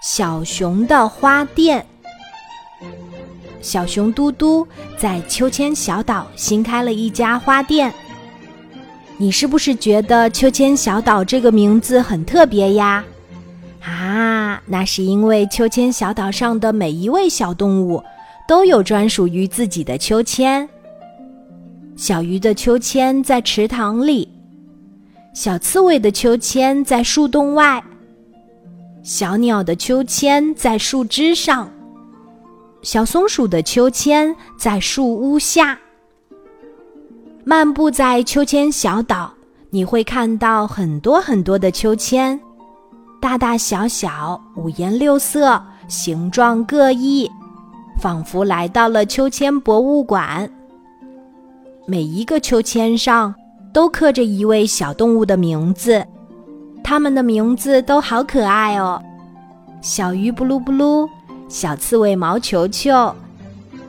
小熊的花店。小熊嘟嘟在秋千小岛新开了一家花店。你是不是觉得秋千小岛这个名字很特别呀？啊，那是因为秋千小岛上的每一位小动物都有专属于自己的秋千。小鱼的秋千在池塘里，小刺猬的秋千在树洞外。小鸟的秋千在树枝上，小松鼠的秋千在树屋下。漫步在秋千小岛，你会看到很多很多的秋千，大大小小，五颜六色，形状各异，仿佛来到了秋千博物馆。每一个秋千上都刻着一位小动物的名字。它们的名字都好可爱哦，小鱼布噜布噜，小刺猬毛球球，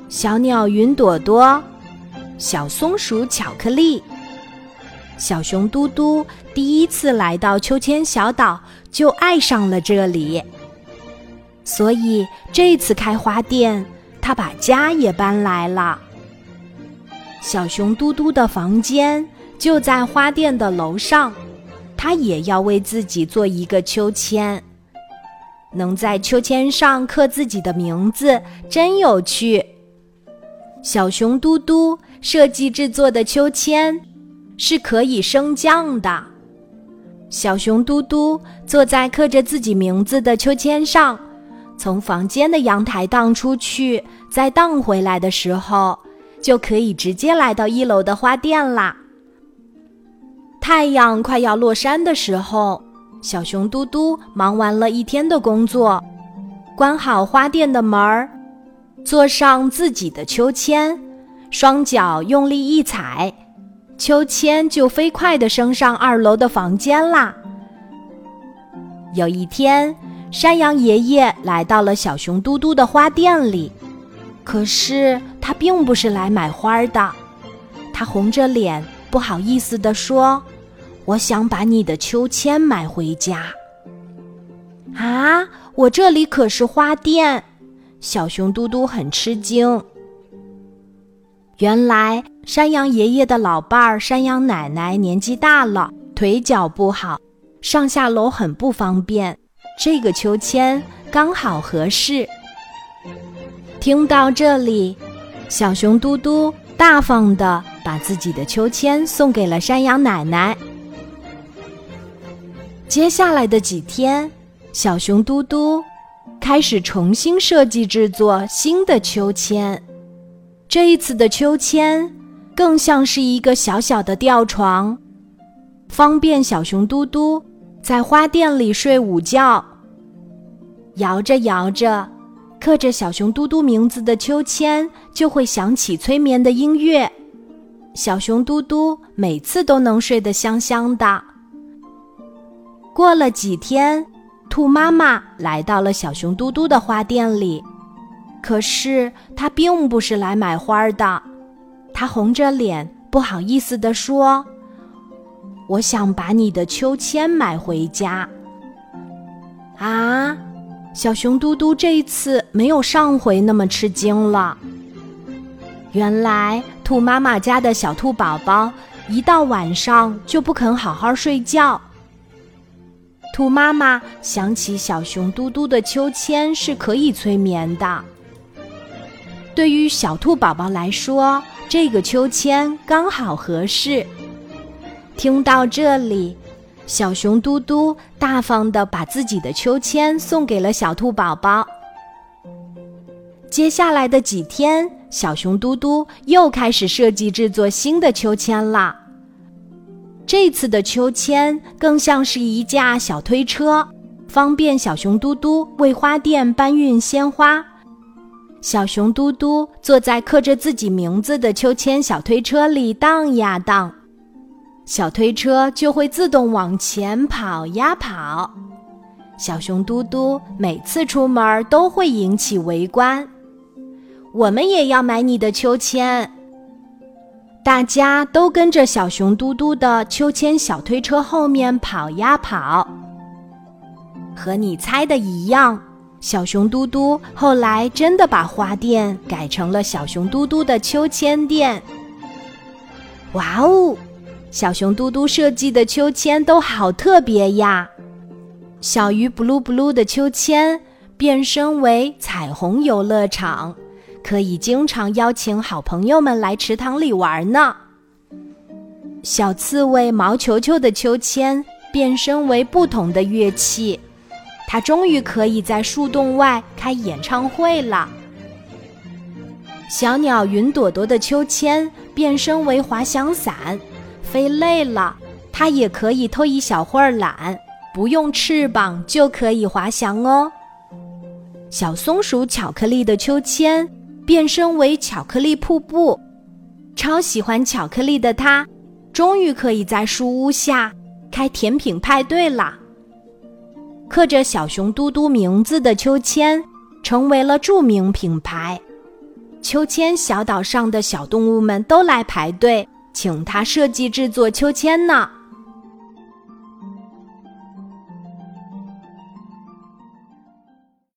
小鸟云朵朵，小松鼠巧克力，小熊嘟嘟。第一次来到秋千小岛，就爱上了这里，所以这次开花店，他把家也搬来了。小熊嘟嘟的房间就在花店的楼上。他也要为自己做一个秋千，能在秋千上刻自己的名字，真有趣。小熊嘟嘟设计制作的秋千是可以升降的。小熊嘟嘟坐在刻着自己名字的秋千上，从房间的阳台荡出去，再荡回来的时候，就可以直接来到一楼的花店啦。太阳快要落山的时候，小熊嘟嘟忙完了一天的工作，关好花店的门儿，坐上自己的秋千，双脚用力一踩，秋千就飞快地升上二楼的房间啦。有一天，山羊爷爷来到了小熊嘟嘟的花店里，可是他并不是来买花的，他红着脸，不好意思地说。我想把你的秋千买回家。啊，我这里可是花店！小熊嘟嘟很吃惊。原来山羊爷爷的老伴儿山羊奶奶年纪大了，腿脚不好，上下楼很不方便。这个秋千刚好合适。听到这里，小熊嘟嘟大方的把自己的秋千送给了山羊奶奶。接下来的几天，小熊嘟嘟开始重新设计制作新的秋千。这一次的秋千更像是一个小小的吊床，方便小熊嘟嘟在花店里睡午觉。摇着摇着，刻着小熊嘟嘟名字的秋千就会响起催眠的音乐，小熊嘟嘟每次都能睡得香香的。过了几天，兔妈妈来到了小熊嘟嘟的花店里，可是她并不是来买花的。她红着脸，不好意思地说：“我想把你的秋千买回家。”啊，小熊嘟嘟这一次没有上回那么吃惊了。原来，兔妈妈家的小兔宝宝一到晚上就不肯好好睡觉。兔妈妈想起小熊嘟嘟的秋千是可以催眠的。对于小兔宝宝来说，这个秋千刚好合适。听到这里，小熊嘟嘟大方的把自己的秋千送给了小兔宝宝。接下来的几天，小熊嘟嘟又开始设计制作新的秋千了。这次的秋千更像是一架小推车，方便小熊嘟嘟为花店搬运鲜花。小熊嘟嘟坐在刻着自己名字的秋千小推车里荡呀荡，小推车就会自动往前跑呀跑。小熊嘟嘟每次出门都会引起围观。我们也要买你的秋千。大家都跟着小熊嘟嘟的秋千小推车后面跑呀跑，和你猜的一样，小熊嘟嘟后来真的把花店改成了小熊嘟嘟的秋千店。哇哦，小熊嘟嘟设计的秋千都好特别呀！小鱼 blue blue 的秋千变身为彩虹游乐场，可以经常邀请好朋友们来池塘里玩呢。小刺猬毛球球的秋千变身为不同的乐器。它终于可以在树洞外开演唱会了。小鸟云朵朵的秋千变身为滑翔伞，飞累了，它也可以偷一小会儿懒，不用翅膀就可以滑翔哦。小松鼠巧克力的秋千变身为巧克力瀑布，超喜欢巧克力的它，终于可以在树屋下开甜品派对啦。刻着小熊嘟嘟名字的秋千成为了著名品牌，秋千小岛上的小动物们都来排队，请他设计制作秋千呢。